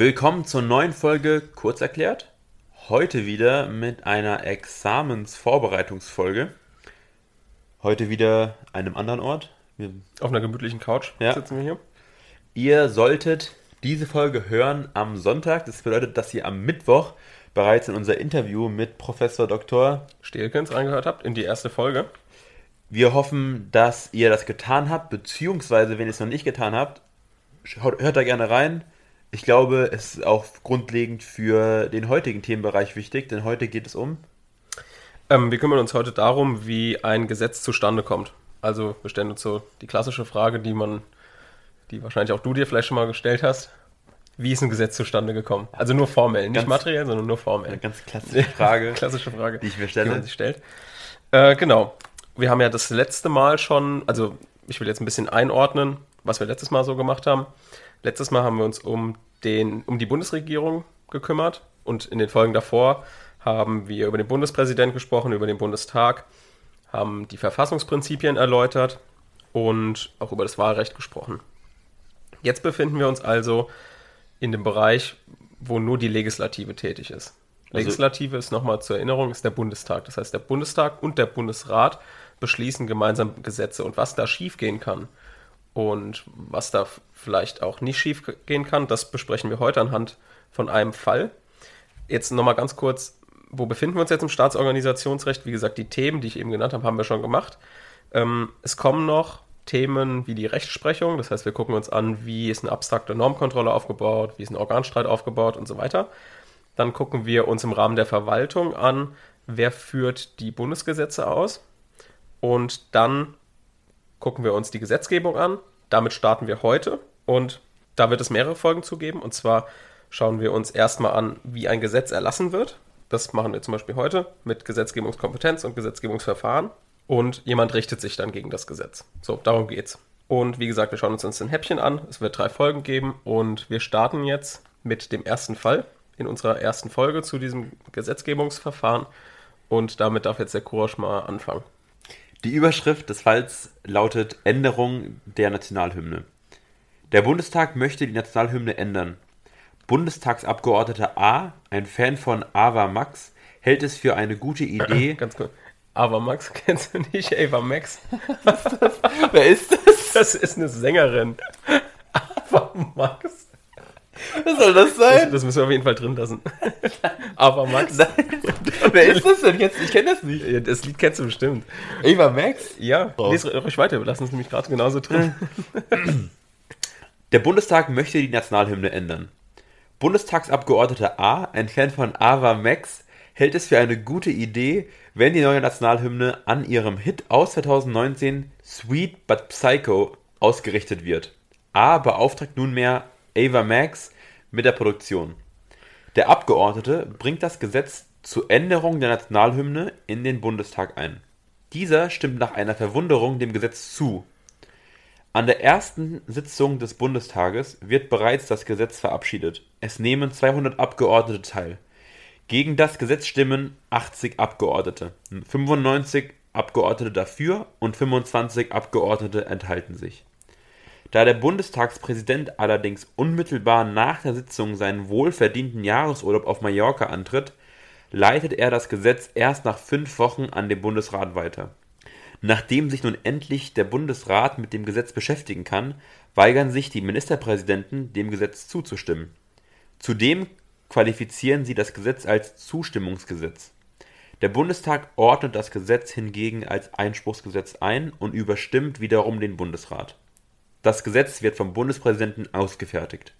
Willkommen zur neuen Folge Kurz erklärt. Heute wieder mit einer Examensvorbereitungsfolge. Heute wieder einem anderen Ort. Wir Auf einer gemütlichen Couch ja. sitzen wir hier. Ihr solltet diese Folge hören am Sonntag. Das bedeutet, dass ihr am Mittwoch bereits in unser Interview mit Professor Dr. Stelkens reingehört habt, in die erste Folge. Wir hoffen, dass ihr das getan habt, beziehungsweise, wenn ihr es noch nicht getan habt, hört da gerne rein. Ich glaube, es ist auch grundlegend für den heutigen Themenbereich wichtig, denn heute geht es um. Ähm, wir kümmern uns heute darum, wie ein Gesetz zustande kommt. Also wir stellen uns so die klassische Frage, die man, die wahrscheinlich auch du dir vielleicht schon mal gestellt hast wie ist ein Gesetz zustande gekommen? Also nur formell, nicht ganz, materiell, sondern nur formell. Eine ganz klassische Frage. klassische Frage, die ich mir stelle. Die man sich stellt. Äh, genau. Wir haben ja das letzte Mal schon, also ich will jetzt ein bisschen einordnen, was wir letztes Mal so gemacht haben. Letztes Mal haben wir uns um, den, um die Bundesregierung gekümmert und in den Folgen davor haben wir über den Bundespräsidenten gesprochen, über den Bundestag, haben die Verfassungsprinzipien erläutert und auch über das Wahlrecht gesprochen. Jetzt befinden wir uns also in dem Bereich, wo nur die Legislative tätig ist. Also Legislative ist nochmal zur Erinnerung, ist der Bundestag. Das heißt, der Bundestag und der Bundesrat beschließen gemeinsam Gesetze. Und was da schiefgehen kann und was da vielleicht auch nicht schiefgehen kann, das besprechen wir heute anhand von einem Fall. Jetzt nochmal ganz kurz, wo befinden wir uns jetzt im Staatsorganisationsrecht? Wie gesagt, die Themen, die ich eben genannt habe, haben wir schon gemacht. Ähm, es kommen noch Themen wie die Rechtsprechung. Das heißt, wir gucken uns an, wie ist eine abstrakte Normkontrolle aufgebaut, wie ist ein Organstreit aufgebaut und so weiter. Dann gucken wir uns im Rahmen der Verwaltung an, wer führt die Bundesgesetze aus. Und dann gucken wir uns die Gesetzgebung an. Damit starten wir heute. Und da wird es mehrere Folgen zu geben. Und zwar schauen wir uns erstmal an, wie ein Gesetz erlassen wird. Das machen wir zum Beispiel heute mit Gesetzgebungskompetenz und Gesetzgebungsverfahren und jemand richtet sich dann gegen das Gesetz. So, darum geht's. Und wie gesagt, wir schauen uns uns ein Häppchen an. Es wird drei Folgen geben und wir starten jetzt mit dem ersten Fall in unserer ersten Folge zu diesem Gesetzgebungsverfahren. Und damit darf jetzt der Kurasch mal anfangen. Die Überschrift des Falls lautet Änderung der Nationalhymne. Der Bundestag möchte die Nationalhymne ändern. Bundestagsabgeordneter A, ein Fan von Ava Max, hält es für eine gute Idee. Ganz kurz. Aber Max kennst du nicht? Ava Max? Was ist das? Wer ist das? Das ist eine Sängerin. Ava Max. Was soll das sein? Das, das müssen wir auf jeden Fall drin lassen. Aber Max. Nein. Wer ist das denn jetzt? Ich kenne das nicht. Ja, das Lied kennst du bestimmt. Ava Max? Ja. Oh. Lest ruhig weiter, wir lassen es nämlich gerade genauso drin. Der Bundestag möchte die Nationalhymne ändern. Bundestagsabgeordneter A, ein Fan von Ava Max, hält es für eine gute Idee, wenn die neue Nationalhymne an ihrem Hit aus 2019 Sweet But Psycho ausgerichtet wird. A beauftragt nunmehr Ava Max mit der Produktion. Der Abgeordnete bringt das Gesetz zur Änderung der Nationalhymne in den Bundestag ein. Dieser stimmt nach einer Verwunderung dem Gesetz zu. An der ersten Sitzung des Bundestages wird bereits das Gesetz verabschiedet. Es nehmen 200 Abgeordnete teil. Gegen das Gesetz stimmen 80 Abgeordnete, 95 Abgeordnete dafür und 25 Abgeordnete enthalten sich. Da der Bundestagspräsident allerdings unmittelbar nach der Sitzung seinen wohlverdienten Jahresurlaub auf Mallorca antritt, leitet er das Gesetz erst nach fünf Wochen an den Bundesrat weiter. Nachdem sich nun endlich der Bundesrat mit dem Gesetz beschäftigen kann, weigern sich die Ministerpräsidenten, dem Gesetz zuzustimmen. Zudem qualifizieren sie das Gesetz als Zustimmungsgesetz. Der Bundestag ordnet das Gesetz hingegen als Einspruchsgesetz ein und überstimmt wiederum den Bundesrat. Das Gesetz wird vom Bundespräsidenten ausgefertigt.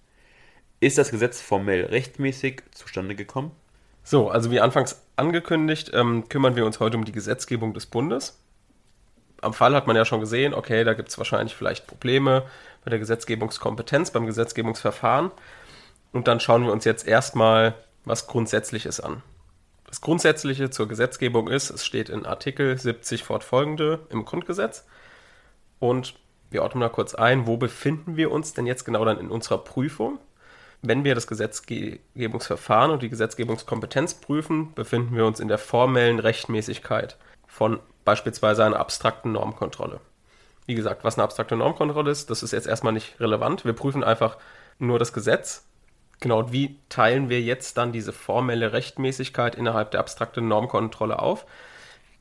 Ist das Gesetz formell rechtmäßig zustande gekommen? So, also wie anfangs angekündigt, ähm, kümmern wir uns heute um die Gesetzgebung des Bundes. Am Fall hat man ja schon gesehen, okay, da gibt es wahrscheinlich vielleicht Probleme bei der Gesetzgebungskompetenz, beim Gesetzgebungsverfahren. Und dann schauen wir uns jetzt erstmal was Grundsätzliches an. Das Grundsätzliche zur Gesetzgebung ist, es steht in Artikel 70 fortfolgende im Grundgesetz. Und wir ordnen mal kurz ein, wo befinden wir uns denn jetzt genau dann in unserer Prüfung? Wenn wir das Gesetzgebungsverfahren und die Gesetzgebungskompetenz prüfen, befinden wir uns in der formellen Rechtmäßigkeit von beispielsweise einer abstrakten Normkontrolle. Wie gesagt, was eine abstrakte Normkontrolle ist, das ist jetzt erstmal nicht relevant. Wir prüfen einfach nur das Gesetz Genau, wie teilen wir jetzt dann diese formelle Rechtmäßigkeit innerhalb der abstrakten Normkontrolle auf?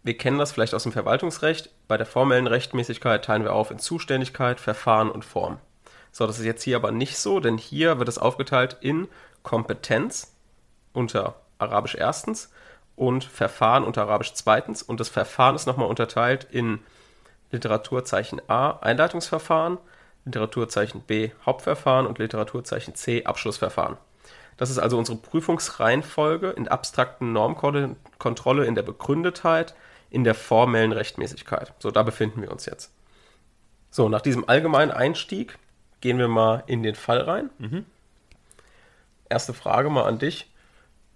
Wir kennen das vielleicht aus dem Verwaltungsrecht. Bei der formellen Rechtmäßigkeit teilen wir auf in Zuständigkeit, Verfahren und Form. So, das ist jetzt hier aber nicht so, denn hier wird es aufgeteilt in Kompetenz unter Arabisch erstens und Verfahren unter Arabisch zweitens. Und das Verfahren ist nochmal unterteilt in Literaturzeichen A Einleitungsverfahren, Literaturzeichen B Hauptverfahren und Literaturzeichen C Abschlussverfahren. Das ist also unsere Prüfungsreihenfolge in abstrakten Normkontrolle in der Begründetheit, in der formellen Rechtmäßigkeit. So, da befinden wir uns jetzt. So, nach diesem allgemeinen Einstieg gehen wir mal in den Fall rein. Mhm. Erste Frage mal an dich.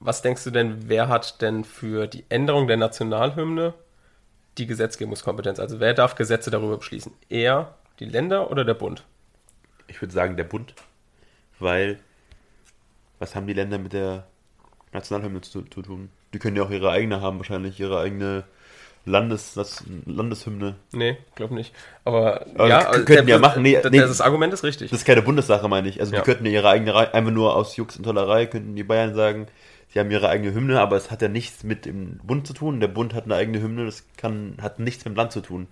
Was denkst du denn, wer hat denn für die Änderung der Nationalhymne die Gesetzgebungskompetenz? Also wer darf Gesetze darüber beschließen? Er, die Länder oder der Bund? Ich würde sagen der Bund, weil was haben die Länder mit der Nationalhymne zu, zu tun? Die können ja auch ihre eigene haben, wahrscheinlich ihre eigene Landes, das, Landeshymne. Nee, glaube nicht. Aber, Aber ja, könnten der, ja machen. Nee, nee, das Argument ist richtig. Das ist keine Bundessache, meine ich. Also ja. die könnten ihre eigene, einfach nur aus Jux und Tollerei, könnten die Bayern sagen, sie haben ihre eigene Hymne, aber es hat ja nichts mit dem Bund zu tun. Der Bund hat eine eigene Hymne, das kann, hat nichts mit dem Land zu tun.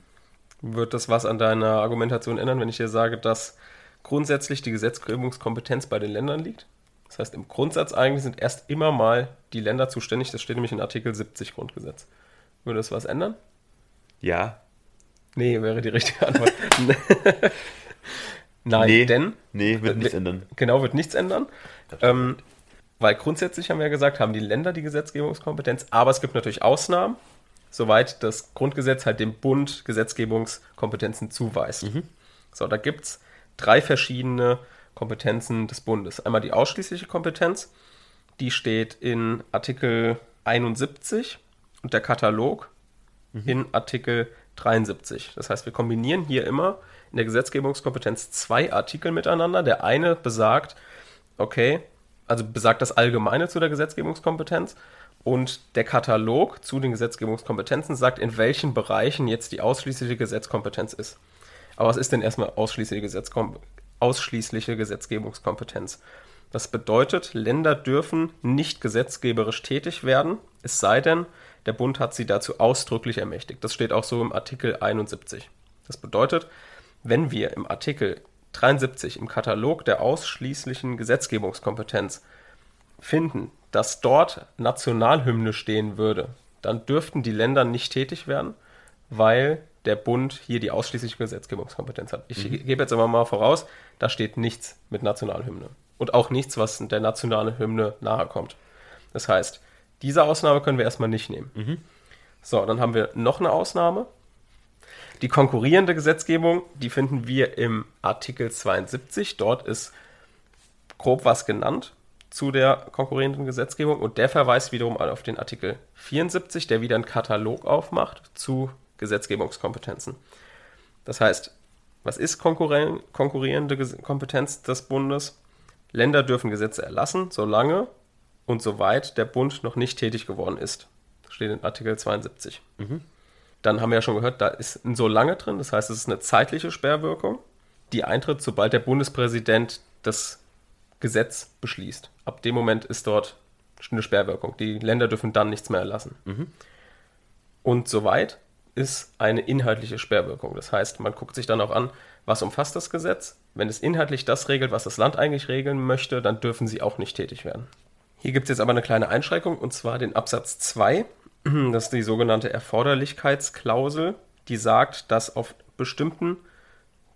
Wird das was an deiner Argumentation ändern, wenn ich dir sage, dass grundsätzlich die Gesetzgebungskompetenz bei den Ländern liegt? Das heißt, im Grundsatz eigentlich sind erst immer mal die Länder zuständig. Das steht nämlich in Artikel 70 Grundgesetz. Würde das was ändern? Ja. Nee, wäre die richtige Antwort. Nein, nee, denn. Nee, wird nichts ändern. Genau, wird nichts ändern. Ähm, weil grundsätzlich haben wir ja gesagt, haben die Länder die Gesetzgebungskompetenz, aber es gibt natürlich Ausnahmen, soweit das Grundgesetz halt dem Bund Gesetzgebungskompetenzen zuweist. Mhm. So, da gibt es drei verschiedene Kompetenzen des Bundes. Einmal die ausschließliche Kompetenz, die steht in Artikel 71 und der Katalog mhm. in Artikel 73. Das heißt, wir kombinieren hier immer in der Gesetzgebungskompetenz zwei Artikel miteinander. Der eine besagt, okay, also besagt das Allgemeine zu der Gesetzgebungskompetenz und der Katalog zu den Gesetzgebungskompetenzen sagt, in welchen Bereichen jetzt die ausschließliche Gesetzkompetenz ist. Aber was ist denn erstmal ausschließliche, Gesetzkom ausschließliche Gesetzgebungskompetenz? Das bedeutet, Länder dürfen nicht gesetzgeberisch tätig werden, es sei denn, der Bund hat sie dazu ausdrücklich ermächtigt. Das steht auch so im Artikel 71. Das bedeutet, wenn wir im Artikel 73 im Katalog der ausschließlichen Gesetzgebungskompetenz finden, dass dort Nationalhymne stehen würde, dann dürften die Länder nicht tätig werden, weil der Bund hier die ausschließliche Gesetzgebungskompetenz hat. Ich mhm. gebe jetzt aber mal voraus, da steht nichts mit Nationalhymne. Und auch nichts, was der nationalen Hymne nahe kommt. Das heißt, diese Ausnahme können wir erstmal nicht nehmen. Mhm. So, dann haben wir noch eine Ausnahme. Die konkurrierende Gesetzgebung, die finden wir im Artikel 72. Dort ist grob was genannt zu der konkurrierenden Gesetzgebung und der verweist wiederum auf den Artikel 74, der wieder einen Katalog aufmacht zu Gesetzgebungskompetenzen. Das heißt, was ist konkurrierende Kompetenz des Bundes? Länder dürfen Gesetze erlassen, solange und soweit der Bund noch nicht tätig geworden ist. Das steht in Artikel 72. Mhm. Dann haben wir ja schon gehört, da ist ein so lange drin, das heißt, es ist eine zeitliche Sperrwirkung, die eintritt, sobald der Bundespräsident das Gesetz beschließt. Ab dem Moment ist dort eine Sperrwirkung. Die Länder dürfen dann nichts mehr erlassen. Mhm. Und soweit ist eine inhaltliche Sperrwirkung. Das heißt, man guckt sich dann auch an, was umfasst das Gesetz. Wenn es inhaltlich das regelt, was das Land eigentlich regeln möchte, dann dürfen sie auch nicht tätig werden. Hier gibt es jetzt aber eine kleine Einschränkung und zwar den Absatz 2. Das ist die sogenannte Erforderlichkeitsklausel, die sagt, dass auf bestimmten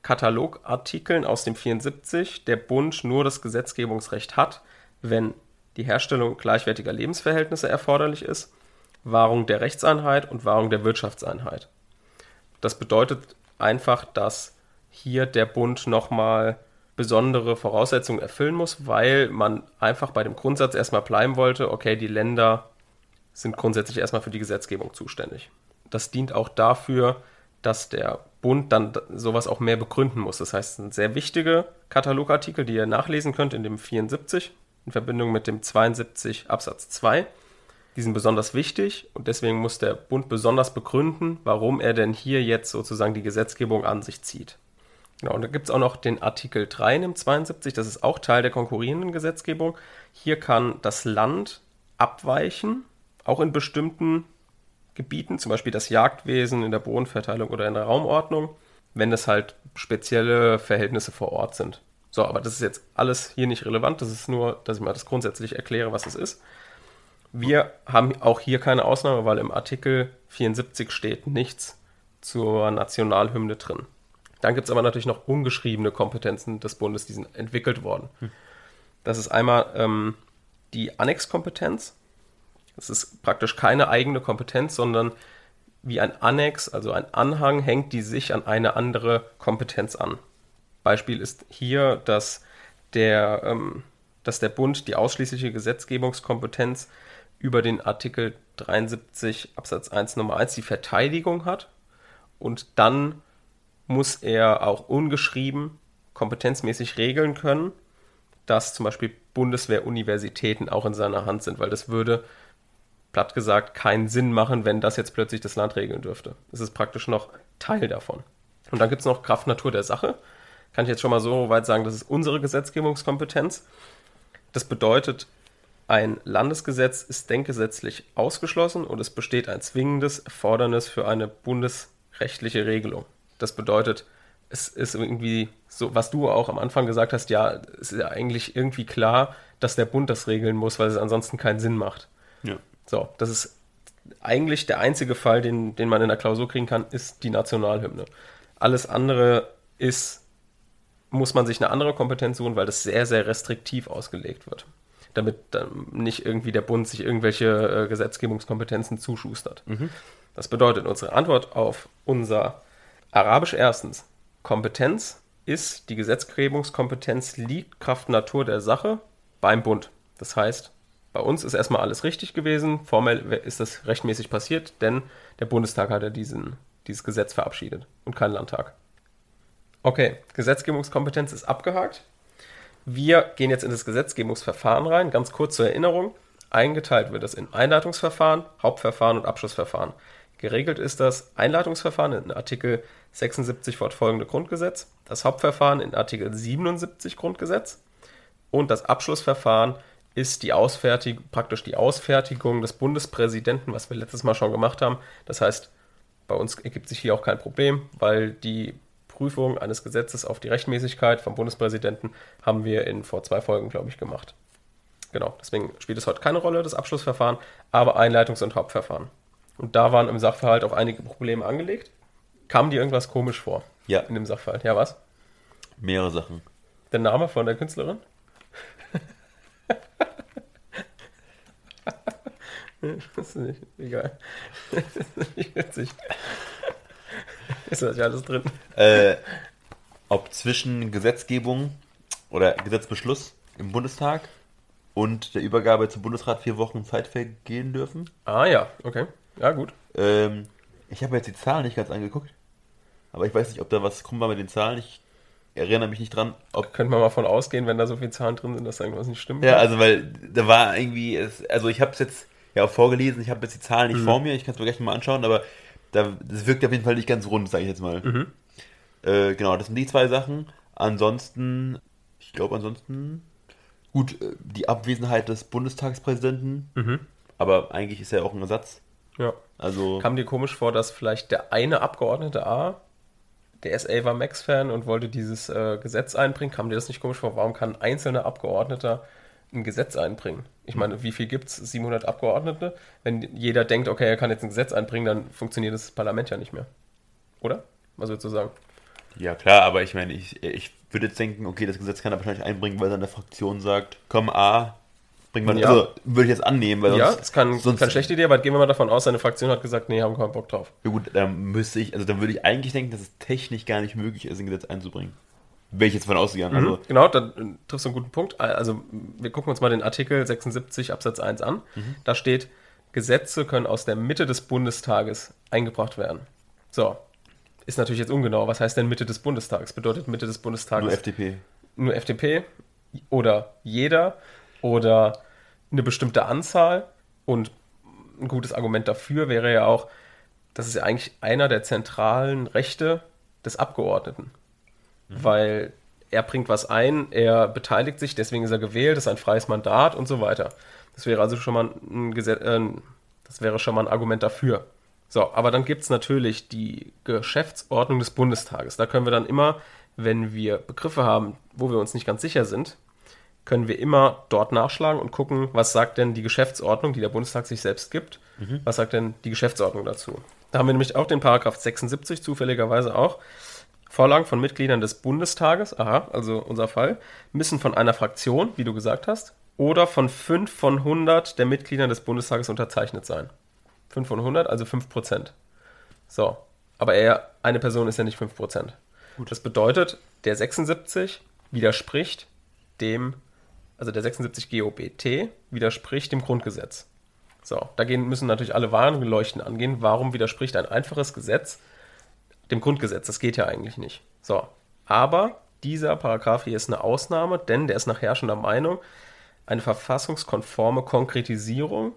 Katalogartikeln aus dem 74 der Bund nur das Gesetzgebungsrecht hat, wenn die Herstellung gleichwertiger Lebensverhältnisse erforderlich ist, Wahrung der Rechtseinheit und Wahrung der Wirtschaftseinheit. Das bedeutet einfach, dass hier der Bund nochmal besondere Voraussetzungen erfüllen muss, weil man einfach bei dem Grundsatz erstmal bleiben wollte, okay, die Länder sind grundsätzlich erstmal für die Gesetzgebung zuständig. Das dient auch dafür, dass der Bund dann sowas auch mehr begründen muss. Das heißt, ein sehr wichtiger Katalogartikel, die ihr nachlesen könnt in dem 74 in Verbindung mit dem 72 Absatz 2. Die sind besonders wichtig und deswegen muss der Bund besonders begründen, warum er denn hier jetzt sozusagen die Gesetzgebung an sich zieht. Genau, und da gibt es auch noch den Artikel 3 im 72, das ist auch Teil der konkurrierenden Gesetzgebung. Hier kann das Land abweichen, auch in bestimmten Gebieten, zum Beispiel das Jagdwesen in der Bodenverteilung oder in der Raumordnung, wenn es halt spezielle Verhältnisse vor Ort sind. So, aber das ist jetzt alles hier nicht relevant, das ist nur, dass ich mal das grundsätzlich erkläre, was es ist. Wir haben auch hier keine Ausnahme, weil im Artikel 74 steht nichts zur Nationalhymne drin. Dann gibt es aber natürlich noch ungeschriebene Kompetenzen des Bundes, die sind entwickelt worden. Hm. Das ist einmal ähm, die Annexkompetenz. Das ist praktisch keine eigene Kompetenz, sondern wie ein Annex, also ein Anhang, hängt die sich an eine andere Kompetenz an. Beispiel ist hier, dass der, ähm, dass der Bund die ausschließliche Gesetzgebungskompetenz über den Artikel 73 Absatz 1 Nummer 1 die Verteidigung hat und dann muss er auch ungeschrieben kompetenzmäßig regeln können, dass zum Beispiel Bundeswehruniversitäten auch in seiner Hand sind, weil das würde platt gesagt keinen Sinn machen, wenn das jetzt plötzlich das Land regeln dürfte. Es ist praktisch noch Teil davon. Und dann gibt es noch Kraft Natur der Sache. Kann ich jetzt schon mal so weit sagen, das ist unsere Gesetzgebungskompetenz. Das bedeutet, ein Landesgesetz ist denkgesetzlich ausgeschlossen und es besteht ein zwingendes Erfordernis für eine bundesrechtliche Regelung. Das bedeutet, es ist irgendwie so, was du auch am Anfang gesagt hast, ja, es ist ja eigentlich irgendwie klar, dass der Bund das regeln muss, weil es ansonsten keinen Sinn macht. Ja. So, das ist eigentlich der einzige Fall, den, den man in der Klausur kriegen kann, ist die Nationalhymne. Alles andere ist, muss man sich eine andere Kompetenz suchen, weil das sehr, sehr restriktiv ausgelegt wird. Damit dann nicht irgendwie der Bund sich irgendwelche äh, Gesetzgebungskompetenzen zuschustert. Mhm. Das bedeutet, unsere Antwort auf unser Arabisch erstens. Kompetenz ist, die Gesetzgebungskompetenz liegt Kraft Natur der Sache beim Bund. Das heißt, bei uns ist erstmal alles richtig gewesen. Formell ist das rechtmäßig passiert, denn der Bundestag hat ja diesen, dieses Gesetz verabschiedet und kein Landtag. Okay, Gesetzgebungskompetenz ist abgehakt. Wir gehen jetzt in das Gesetzgebungsverfahren rein. Ganz kurz zur Erinnerung. Eingeteilt wird es in Einleitungsverfahren, Hauptverfahren und Abschlussverfahren. Geregelt ist das Einleitungsverfahren in Artikel 76 fortfolgende Grundgesetz, das Hauptverfahren in Artikel 77 Grundgesetz und das Abschlussverfahren ist die Ausfertigung, praktisch die Ausfertigung des Bundespräsidenten, was wir letztes Mal schon gemacht haben. Das heißt, bei uns ergibt sich hier auch kein Problem, weil die Prüfung eines Gesetzes auf die Rechtmäßigkeit vom Bundespräsidenten haben wir in vor zwei Folgen, glaube ich, gemacht. Genau, deswegen spielt es heute keine Rolle, das Abschlussverfahren, aber Einleitungs- und Hauptverfahren. Und da waren im Sachverhalt auch einige Probleme angelegt. Kam dir irgendwas komisch vor? Ja. In dem Sachverhalt. Ja, was? Mehrere Sachen. Der Name von der Künstlerin? das ist nicht egal. Das ist nicht witzig. Ist das ja alles drin? Äh, ob zwischen Gesetzgebung oder Gesetzbeschluss im Bundestag und der Übergabe zum Bundesrat vier Wochen Zeit vergehen dürfen. Ah ja, okay. Ja, gut. Ähm, ich habe jetzt die Zahlen nicht ganz angeguckt, aber ich weiß nicht, ob da was krumm war mit den Zahlen. Ich erinnere mich nicht dran. Ob Könnte man mal von ausgehen, wenn da so viele Zahlen drin sind, dass da irgendwas nicht stimmt? Ja, also weil da war irgendwie, es, also ich habe es jetzt ja auch vorgelesen, ich habe jetzt die Zahlen nicht mhm. vor mir, ich kann es mir gleich mal anschauen, aber da, das wirkt auf jeden Fall nicht ganz rund, sage ich jetzt mal. Mhm. Äh, genau, das sind die zwei Sachen. Ansonsten, ich glaube ansonsten, gut, äh, die Abwesenheit des Bundestagspräsidenten, mhm. aber eigentlich ist er auch ein Ersatz. Ja. Also. Kam dir komisch vor, dass vielleicht der eine Abgeordnete A, der ist Ava Max-Fan und wollte dieses äh, Gesetz einbringen? Kam dir das nicht komisch vor? Warum kann ein einzelner Abgeordneter ein Gesetz einbringen? Ich meine, wie viel gibt es? 700 Abgeordnete? Wenn jeder denkt, okay, er kann jetzt ein Gesetz einbringen, dann funktioniert das Parlament ja nicht mehr. Oder? Was würdest du sagen? Ja, klar, aber ich meine, ich, ich würde jetzt denken, okay, das Gesetz kann er wahrscheinlich einbringen, weil seine Fraktion sagt, komm, A, bringt man, ja. also würde ich jetzt annehmen, weil Ja, das kann, sonst, keine schlechte Idee, aber gehen wir mal davon aus, seine Fraktion hat gesagt, nee, haben keinen Bock drauf. Ja gut, dann müsste ich, also dann würde ich eigentlich denken, dass es technisch gar nicht möglich ist, ein Gesetz einzubringen. Wäre ich jetzt von ausgegangen. Mhm, also. Genau, da triffst du einen guten Punkt. Also wir gucken uns mal den Artikel 76 Absatz 1 an. Mhm. Da steht, Gesetze können aus der Mitte des Bundestages eingebracht werden. So, ist natürlich jetzt ungenau. Was heißt denn Mitte des Bundestages? Bedeutet Mitte des Bundestages? Nur FDP. Nur FDP oder jeder oder eine bestimmte Anzahl. Und ein gutes Argument dafür wäre ja auch, das ist ja eigentlich einer der zentralen Rechte des Abgeordneten. mhm. weil er bringt was ein, er beteiligt sich, deswegen ist er gewählt, ist ein freies Mandat und so weiter. Das wäre also schon mal ein, Gesetz, äh, das wäre schon mal ein Argument dafür. So, aber dann gibt es natürlich die Geschäftsordnung des Bundestages. Da können wir dann immer, wenn wir Begriffe haben, wo wir uns nicht ganz sicher sind, können wir immer dort nachschlagen und gucken, was sagt denn die Geschäftsordnung, die der Bundestag sich selbst gibt, mhm. was sagt denn die Geschäftsordnung dazu. Da haben wir nämlich auch den Paragraph 76, zufälligerweise auch. Vorlagen von Mitgliedern des Bundestages, aha, also unser Fall, müssen von einer Fraktion, wie du gesagt hast, oder von 5 von 100 der Mitgliedern des Bundestages unterzeichnet sein. 5 von 100, also 5 Prozent. So, aber er, eine Person ist ja nicht 5 Prozent. Das bedeutet, der 76 widerspricht dem, also der 76 GOBT widerspricht dem Grundgesetz. So, da müssen natürlich alle Warnleuchten angehen. Warum widerspricht ein einfaches Gesetz dem Grundgesetz? Das geht ja eigentlich nicht. So, aber dieser Paragraph hier ist eine Ausnahme, denn der ist nach herrschender Meinung eine verfassungskonforme Konkretisierung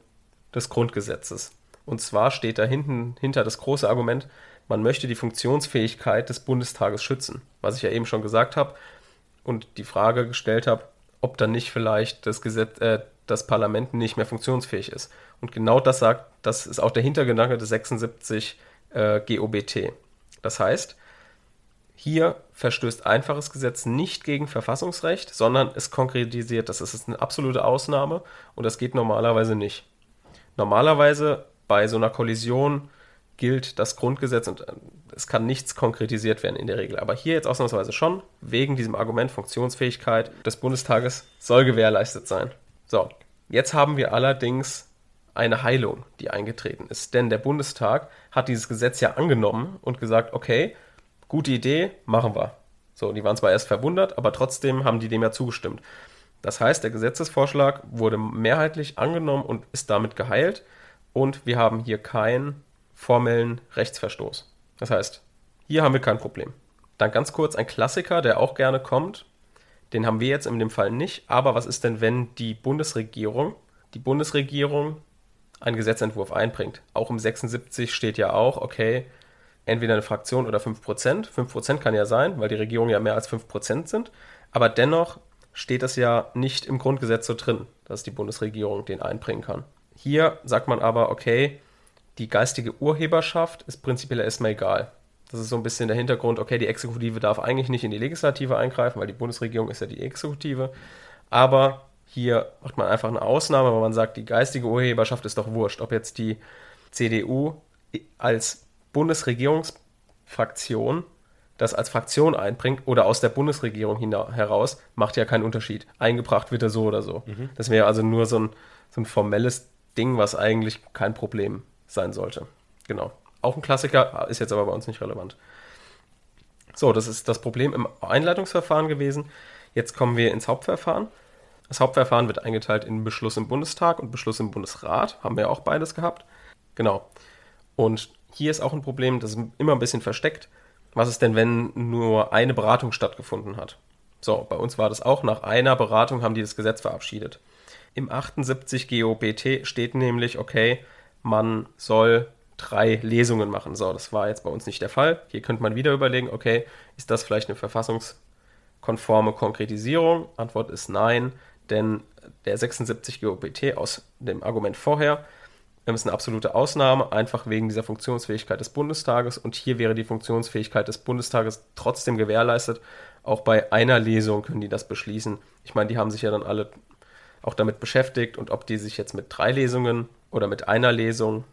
des Grundgesetzes. Und zwar steht da hinten hinter das große Argument, man möchte die Funktionsfähigkeit des Bundestages schützen, was ich ja eben schon gesagt habe und die Frage gestellt habe, ob dann nicht vielleicht das Gesetz, äh, das Parlament nicht mehr funktionsfähig ist. Und genau das sagt, das ist auch der Hintergedanke des 76 äh, GOBT. Das heißt, hier verstößt einfaches Gesetz nicht gegen Verfassungsrecht, sondern es konkretisiert das. Das ist eine absolute Ausnahme und das geht normalerweise nicht. Normalerweise bei so einer Kollision gilt das Grundgesetz und äh, es kann nichts konkretisiert werden in der Regel. Aber hier jetzt ausnahmsweise schon, wegen diesem Argument Funktionsfähigkeit des Bundestages soll gewährleistet sein. So, jetzt haben wir allerdings eine Heilung, die eingetreten ist. Denn der Bundestag hat dieses Gesetz ja angenommen und gesagt, okay, gute Idee, machen wir. So, die waren zwar erst verwundert, aber trotzdem haben die dem ja zugestimmt. Das heißt, der Gesetzesvorschlag wurde mehrheitlich angenommen und ist damit geheilt und wir haben hier keinen formellen Rechtsverstoß. Das heißt, hier haben wir kein Problem. Dann ganz kurz ein Klassiker, der auch gerne kommt. Den haben wir jetzt in dem Fall nicht. Aber was ist denn, wenn die Bundesregierung, die Bundesregierung einen Gesetzentwurf einbringt? Auch im 76 steht ja auch, okay, entweder eine Fraktion oder 5%. 5% kann ja sein, weil die Regierung ja mehr als 5% sind. Aber dennoch steht das ja nicht im Grundgesetz so drin, dass die Bundesregierung den einbringen kann. Hier sagt man aber, okay, die geistige Urheberschaft ist prinzipiell erstmal egal. Das ist so ein bisschen der Hintergrund, okay, die Exekutive darf eigentlich nicht in die Legislative eingreifen, weil die Bundesregierung ist ja die Exekutive. Aber hier macht man einfach eine Ausnahme, weil man sagt, die geistige Urheberschaft ist doch wurscht. Ob jetzt die CDU als Bundesregierungsfraktion das als Fraktion einbringt oder aus der Bundesregierung heraus, macht ja keinen Unterschied. Eingebracht wird er so oder so. Mhm. Das wäre also nur so ein, so ein formelles Ding, was eigentlich kein Problem sein sollte. Genau. Auch ein Klassiker, ist jetzt aber bei uns nicht relevant. So, das ist das Problem im Einleitungsverfahren gewesen. Jetzt kommen wir ins Hauptverfahren. Das Hauptverfahren wird eingeteilt in Beschluss im Bundestag und Beschluss im Bundesrat. Haben wir auch beides gehabt. Genau. Und hier ist auch ein Problem, das ist immer ein bisschen versteckt. Was ist denn, wenn nur eine Beratung stattgefunden hat? So, bei uns war das auch. Nach einer Beratung haben die das Gesetz verabschiedet. Im 78 GOBT steht nämlich, okay, man soll drei Lesungen machen. So, das war jetzt bei uns nicht der Fall. Hier könnte man wieder überlegen, okay, ist das vielleicht eine verfassungskonforme Konkretisierung? Antwort ist nein, denn der 76 GOBT aus dem Argument vorher ist eine absolute Ausnahme, einfach wegen dieser Funktionsfähigkeit des Bundestages. Und hier wäre die Funktionsfähigkeit des Bundestages trotzdem gewährleistet. Auch bei einer Lesung können die das beschließen. Ich meine, die haben sich ja dann alle auch damit beschäftigt und ob die sich jetzt mit drei Lesungen oder mit einer Lesung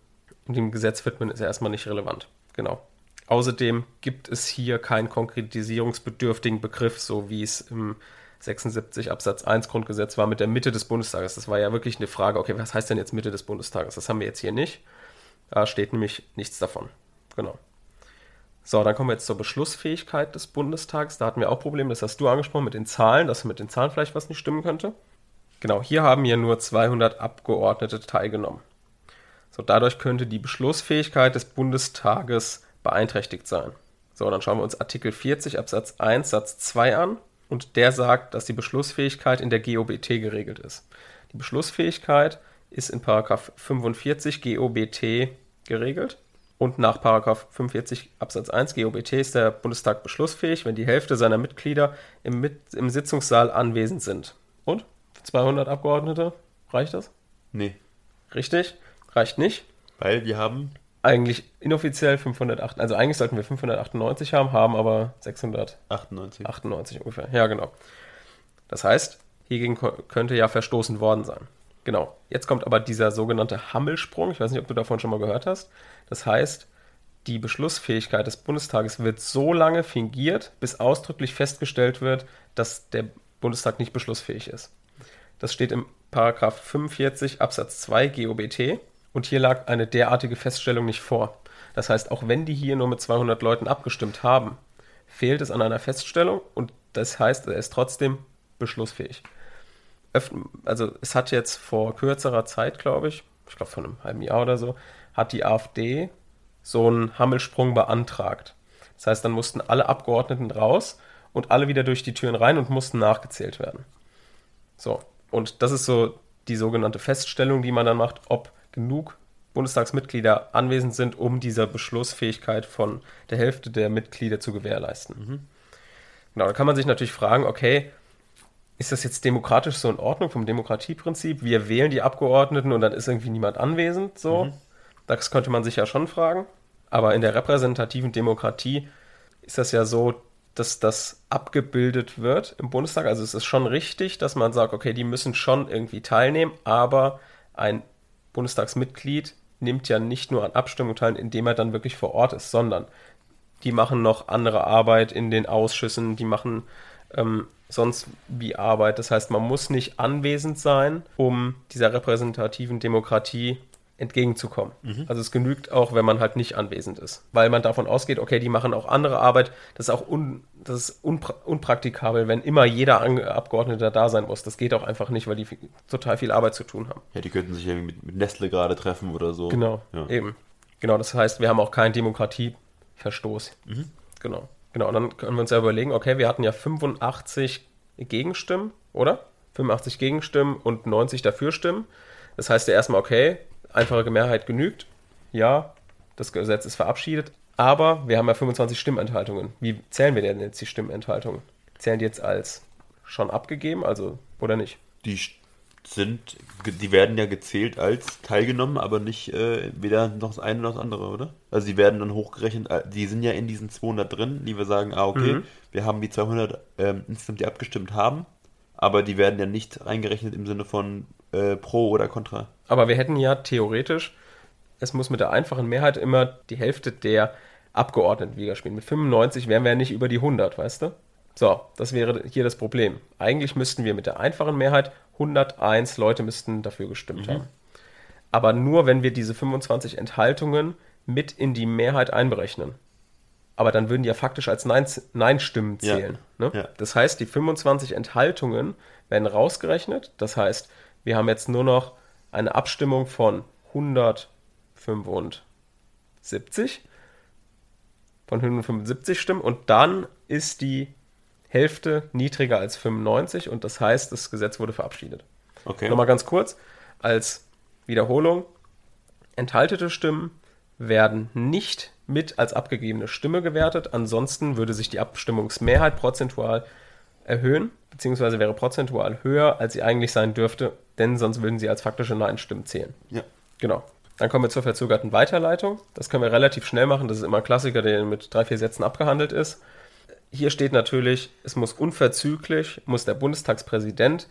dem Gesetz widmen, ist ja erstmal nicht relevant. Genau. Außerdem gibt es hier keinen konkretisierungsbedürftigen Begriff, so wie es im 76 Absatz 1 Grundgesetz war mit der Mitte des Bundestages. Das war ja wirklich eine Frage, okay, was heißt denn jetzt Mitte des Bundestages? Das haben wir jetzt hier nicht. Da steht nämlich nichts davon. Genau. So, dann kommen wir jetzt zur Beschlussfähigkeit des Bundestags. Da hatten wir auch Probleme, das hast du angesprochen mit den Zahlen, dass mit den Zahlen vielleicht was nicht stimmen könnte. Genau, hier haben ja nur 200 Abgeordnete teilgenommen. So, dadurch könnte die Beschlussfähigkeit des Bundestages beeinträchtigt sein. So, dann schauen wir uns Artikel 40 Absatz 1 Satz 2 an und der sagt, dass die Beschlussfähigkeit in der GOBT geregelt ist. Die Beschlussfähigkeit ist in Paragraph 45 GOBT geregelt Und nach 45 Absatz 1 GOBT ist der Bundestag beschlussfähig, wenn die Hälfte seiner Mitglieder im, Mit im Sitzungssaal anwesend sind. Und? 200 Abgeordnete? Reicht das? Nee. Richtig? Reicht nicht. Weil wir haben. Eigentlich inoffiziell 508, also eigentlich sollten wir 598 haben, haben aber 698 98. ungefähr. Ja, genau. Das heißt, hiergegen könnte ja verstoßen worden sein. Genau. Jetzt kommt aber dieser sogenannte Hammelsprung. Ich weiß nicht, ob du davon schon mal gehört hast. Das heißt, die Beschlussfähigkeit des Bundestages wird so lange fingiert, bis ausdrücklich festgestellt wird, dass der Bundestag nicht beschlussfähig ist. Das steht im Paragraph 45 Absatz 2 GOBT und hier lag eine derartige Feststellung nicht vor. Das heißt, auch wenn die hier nur mit 200 Leuten abgestimmt haben, fehlt es an einer Feststellung und das heißt, er ist trotzdem beschlussfähig also es hat jetzt vor kürzerer Zeit, glaube ich, ich glaube vor einem halben Jahr oder so, hat die AfD so einen Hammelsprung beantragt. Das heißt, dann mussten alle Abgeordneten raus und alle wieder durch die Türen rein und mussten nachgezählt werden. So, und das ist so die sogenannte Feststellung, die man dann macht, ob genug Bundestagsmitglieder anwesend sind, um diese Beschlussfähigkeit von der Hälfte der Mitglieder zu gewährleisten. Mhm. Genau, da kann man sich natürlich fragen, okay, ist das jetzt demokratisch so in Ordnung vom Demokratieprinzip? Wir wählen die Abgeordneten und dann ist irgendwie niemand anwesend, so. Mhm. Das könnte man sich ja schon fragen. Aber in der repräsentativen Demokratie ist das ja so, dass das abgebildet wird im Bundestag. Also es ist schon richtig, dass man sagt, okay, die müssen schon irgendwie teilnehmen, aber ein Bundestagsmitglied nimmt ja nicht nur an Abstimmungen teil, indem er dann wirklich vor Ort ist, sondern die machen noch andere Arbeit in den Ausschüssen, die machen ähm, sonst wie Arbeit. Das heißt, man muss nicht anwesend sein, um dieser repräsentativen Demokratie entgegenzukommen. Mhm. Also es genügt auch, wenn man halt nicht anwesend ist, weil man davon ausgeht, okay, die machen auch andere Arbeit. Das ist auch un, das ist unpra unpraktikabel, wenn immer jeder Abgeordnete da sein muss. Das geht auch einfach nicht, weil die total viel Arbeit zu tun haben. Ja, die könnten sich irgendwie mit, mit Nestle gerade treffen oder so. Genau, ja. eben. Genau, das heißt, wir haben auch keinen Demokratieverstoß. Mhm. Genau. Genau, und dann können wir uns ja überlegen, okay, wir hatten ja 85 Gegenstimmen, oder? 85 Gegenstimmen und 90 Dafürstimmen. Das heißt ja erstmal, okay, einfache Mehrheit genügt. Ja, das Gesetz ist verabschiedet. Aber wir haben ja 25 Stimmenthaltungen. Wie zählen wir denn jetzt die Stimmenthaltungen? Zählen die jetzt als schon abgegeben, also oder nicht? Die sind, die werden ja gezählt als teilgenommen, aber nicht äh, weder noch das eine noch das andere, oder? Also die werden dann hochgerechnet, äh, die sind ja in diesen 200 drin, die wir sagen, ah okay, mhm. wir haben die 200 ähm, insgesamt, die abgestimmt haben, aber die werden ja nicht eingerechnet im Sinne von äh, pro oder contra. Aber wir hätten ja theoretisch, es muss mit der einfachen Mehrheit immer die Hälfte der Abgeordneten widerspiegeln. Mit 95 wären wir ja nicht über die 100, weißt du? So, das wäre hier das Problem. Eigentlich müssten wir mit der einfachen Mehrheit 101 Leute müssten dafür gestimmt mhm. haben. Aber nur, wenn wir diese 25 Enthaltungen mit in die Mehrheit einberechnen. Aber dann würden die ja faktisch als Nein-Stimmen zählen. Ja. Ne? Ja. Das heißt, die 25 Enthaltungen werden rausgerechnet. Das heißt, wir haben jetzt nur noch eine Abstimmung von 175 von 175 Stimmen und dann ist die Hälfte niedriger als 95 und das heißt, das Gesetz wurde verabschiedet. Okay. Nochmal ganz kurz als Wiederholung. Enthaltete Stimmen werden nicht mit als abgegebene Stimme gewertet. Ansonsten würde sich die Abstimmungsmehrheit prozentual erhöhen, beziehungsweise wäre prozentual höher, als sie eigentlich sein dürfte, denn sonst würden sie als faktische Nein-Stimmen zählen. Ja. Genau. Dann kommen wir zur verzögerten Weiterleitung. Das können wir relativ schnell machen. Das ist immer ein Klassiker, der mit drei, vier Sätzen abgehandelt ist hier steht natürlich, es muss unverzüglich, muss der Bundestagspräsident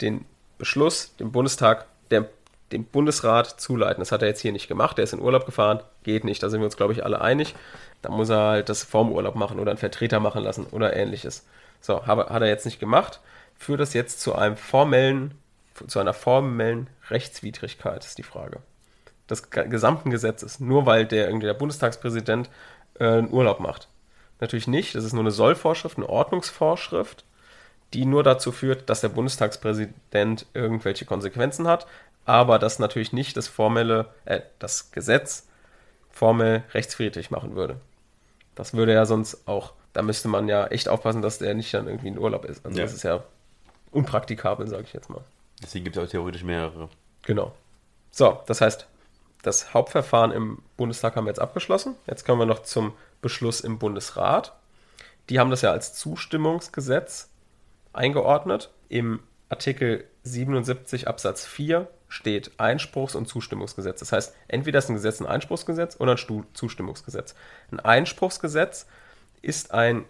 den Beschluss dem Bundestag, der, dem Bundesrat zuleiten. Das hat er jetzt hier nicht gemacht, er ist in Urlaub gefahren, geht nicht, da sind wir uns, glaube ich, alle einig. Da muss er halt das vorm Urlaub machen oder einen Vertreter machen lassen oder ähnliches. So, hat er jetzt nicht gemacht, führt das jetzt zu einem formellen, zu einer formellen Rechtswidrigkeit, ist die Frage. Des gesamten Gesetzes, nur weil der irgendwie der Bundestagspräsident äh, einen Urlaub macht natürlich nicht. Das ist nur eine Sollvorschrift, eine Ordnungsvorschrift, die nur dazu führt, dass der Bundestagspräsident irgendwelche Konsequenzen hat, aber das natürlich nicht das formelle, äh, das Gesetz formell rechtsfriedlich machen würde. Das würde ja sonst auch, da müsste man ja echt aufpassen, dass der nicht dann irgendwie in Urlaub ist. Also ja. das ist ja unpraktikabel, sage ich jetzt mal. Deswegen gibt es auch theoretisch mehrere. Genau. So, das heißt, das Hauptverfahren im Bundestag haben wir jetzt abgeschlossen. Jetzt kommen wir noch zum Beschluss im Bundesrat. Die haben das ja als Zustimmungsgesetz eingeordnet. Im Artikel 77 Absatz 4 steht Einspruchs- und Zustimmungsgesetz. Das heißt, entweder ist ein Gesetz ein Einspruchsgesetz oder ein Zustimmungsgesetz. Ein Einspruchsgesetz ist ein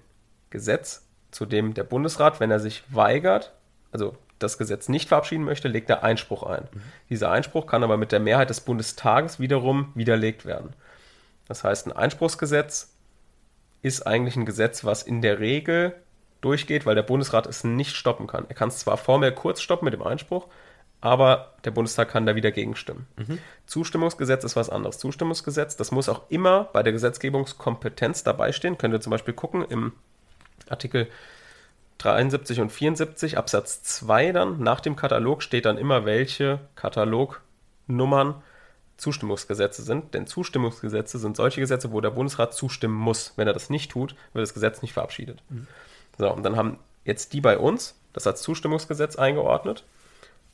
Gesetz, zu dem der Bundesrat, wenn er sich weigert, also das Gesetz nicht verabschieden möchte, legt er Einspruch ein. Mhm. Dieser Einspruch kann aber mit der Mehrheit des Bundestages wiederum widerlegt werden. Das heißt, ein Einspruchsgesetz ist eigentlich ein Gesetz, was in der Regel durchgeht, weil der Bundesrat es nicht stoppen kann. Er kann es zwar formell kurz stoppen mit dem Einspruch, aber der Bundestag kann da wieder gegenstimmen. Mhm. Zustimmungsgesetz ist was anderes. Zustimmungsgesetz, das muss auch immer bei der Gesetzgebungskompetenz dabei stehen. Könnt ihr zum Beispiel gucken im Artikel 73 und 74 Absatz 2 dann, nach dem Katalog steht dann immer, welche Katalognummern Zustimmungsgesetze sind. Denn Zustimmungsgesetze sind solche Gesetze, wo der Bundesrat zustimmen muss. Wenn er das nicht tut, wird das Gesetz nicht verabschiedet. Mhm. So, und dann haben jetzt die bei uns das als Zustimmungsgesetz eingeordnet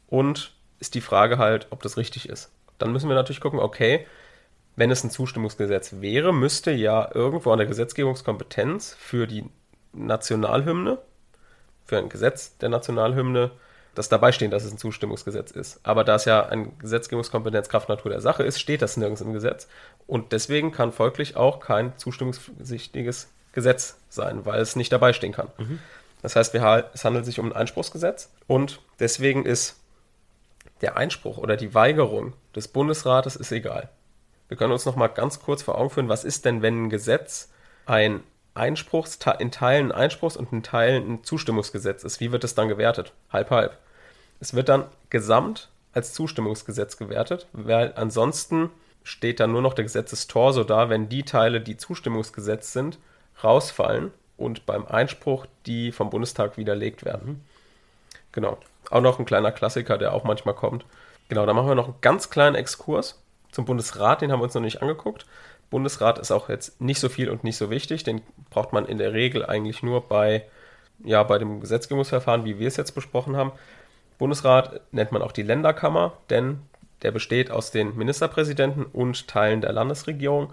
und ist die Frage halt, ob das richtig ist. Dann müssen wir natürlich gucken, okay, wenn es ein Zustimmungsgesetz wäre, müsste ja irgendwo an der Gesetzgebungskompetenz für die Nationalhymne, für ein Gesetz der Nationalhymne, das dabei stehen, dass es ein Zustimmungsgesetz ist. Aber da es ja ein Gesetzgebungskompetenz Kraft Natur der Sache ist, steht das nirgends im Gesetz. Und deswegen kann folglich auch kein zustimmungspflichtiges Gesetz sein, weil es nicht dabei stehen kann. Mhm. Das heißt, es handelt sich um ein Einspruchsgesetz und deswegen ist der Einspruch oder die Weigerung des Bundesrates ist egal. Wir können uns noch mal ganz kurz vor Augen führen, was ist denn, wenn ein Gesetz ein Einspruchs, in Teilen ein Einspruchs- und in Teilen ein Zustimmungsgesetz ist? Wie wird das dann gewertet? Halb, halb. Es wird dann gesamt als Zustimmungsgesetz gewertet, weil ansonsten steht dann nur noch der Gesetzestorso da, wenn die Teile, die Zustimmungsgesetz sind, rausfallen und beim Einspruch die vom Bundestag widerlegt werden. Genau. Auch noch ein kleiner Klassiker, der auch manchmal kommt. Genau, da machen wir noch einen ganz kleinen Exkurs zum Bundesrat, den haben wir uns noch nicht angeguckt. Bundesrat ist auch jetzt nicht so viel und nicht so wichtig, den braucht man in der Regel eigentlich nur bei, ja, bei dem Gesetzgebungsverfahren, wie wir es jetzt besprochen haben. Bundesrat nennt man auch die Länderkammer, denn der besteht aus den Ministerpräsidenten und Teilen der Landesregierung.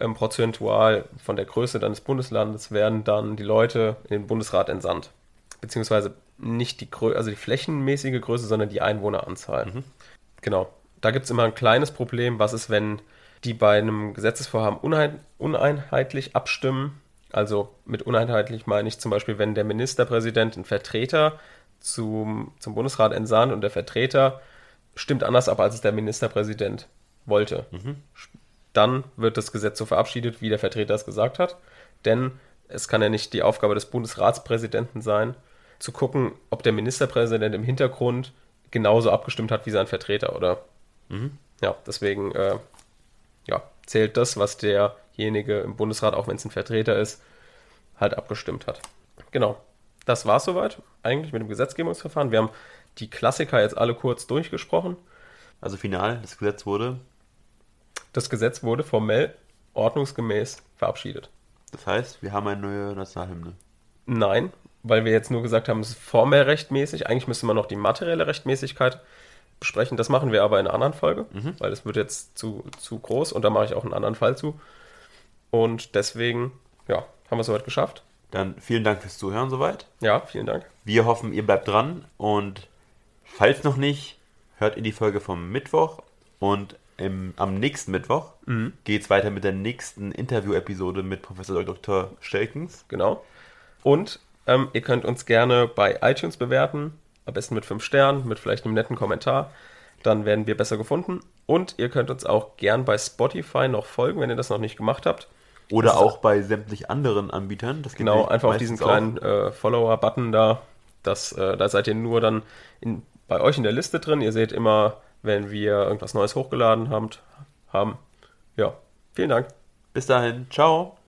Ähm, prozentual von der Größe deines Bundeslandes werden dann die Leute in den Bundesrat entsandt. Beziehungsweise nicht die, Grö also die flächenmäßige Größe, sondern die Einwohneranzahl. Mhm. Genau. Da gibt es immer ein kleines Problem. Was ist, wenn die bei einem Gesetzesvorhaben uneinheitlich abstimmen? Also mit uneinheitlich meine ich zum Beispiel, wenn der Ministerpräsident einen Vertreter zum, zum Bundesrat entsandt und der Vertreter stimmt anders ab, als es der Ministerpräsident wollte. Mhm. Dann wird das Gesetz so verabschiedet, wie der Vertreter es gesagt hat. Denn es kann ja nicht die Aufgabe des Bundesratspräsidenten sein, zu gucken, ob der Ministerpräsident im Hintergrund genauso abgestimmt hat wie sein Vertreter, oder? Mhm. Ja, deswegen äh, ja, zählt das, was derjenige im Bundesrat, auch wenn es ein Vertreter ist, halt abgestimmt hat. Genau das war soweit eigentlich mit dem Gesetzgebungsverfahren. Wir haben die Klassiker jetzt alle kurz durchgesprochen. Also final, das Gesetz wurde? Das Gesetz wurde formell ordnungsgemäß verabschiedet. Das heißt, wir haben eine neue Nationalhymne? Nein, weil wir jetzt nur gesagt haben, es ist formell rechtmäßig. Eigentlich müsste man noch die materielle Rechtmäßigkeit besprechen. Das machen wir aber in einer anderen Folge, mhm. weil es wird jetzt zu, zu groß und da mache ich auch einen anderen Fall zu. Und deswegen, ja, haben wir es soweit geschafft. Dann vielen Dank fürs Zuhören soweit. Ja, vielen Dank. Wir hoffen, ihr bleibt dran und falls noch nicht, hört ihr die Folge vom Mittwoch und im, am nächsten Mittwoch mhm. geht es weiter mit der nächsten Interview-Episode mit Professor Dr. Stelkens. Genau. Und ähm, ihr könnt uns gerne bei iTunes bewerten, am besten mit 5 Sternen, mit vielleicht einem netten Kommentar. Dann werden wir besser gefunden. Und ihr könnt uns auch gern bei Spotify noch folgen, wenn ihr das noch nicht gemacht habt. Oder auch bei sämtlich anderen Anbietern. Das genau, einfach auf diesen kleinen äh, Follower-Button da. Das, äh, da seid ihr nur dann in, bei euch in der Liste drin. Ihr seht immer, wenn wir irgendwas Neues hochgeladen haben. haben. Ja, vielen Dank. Bis dahin, ciao.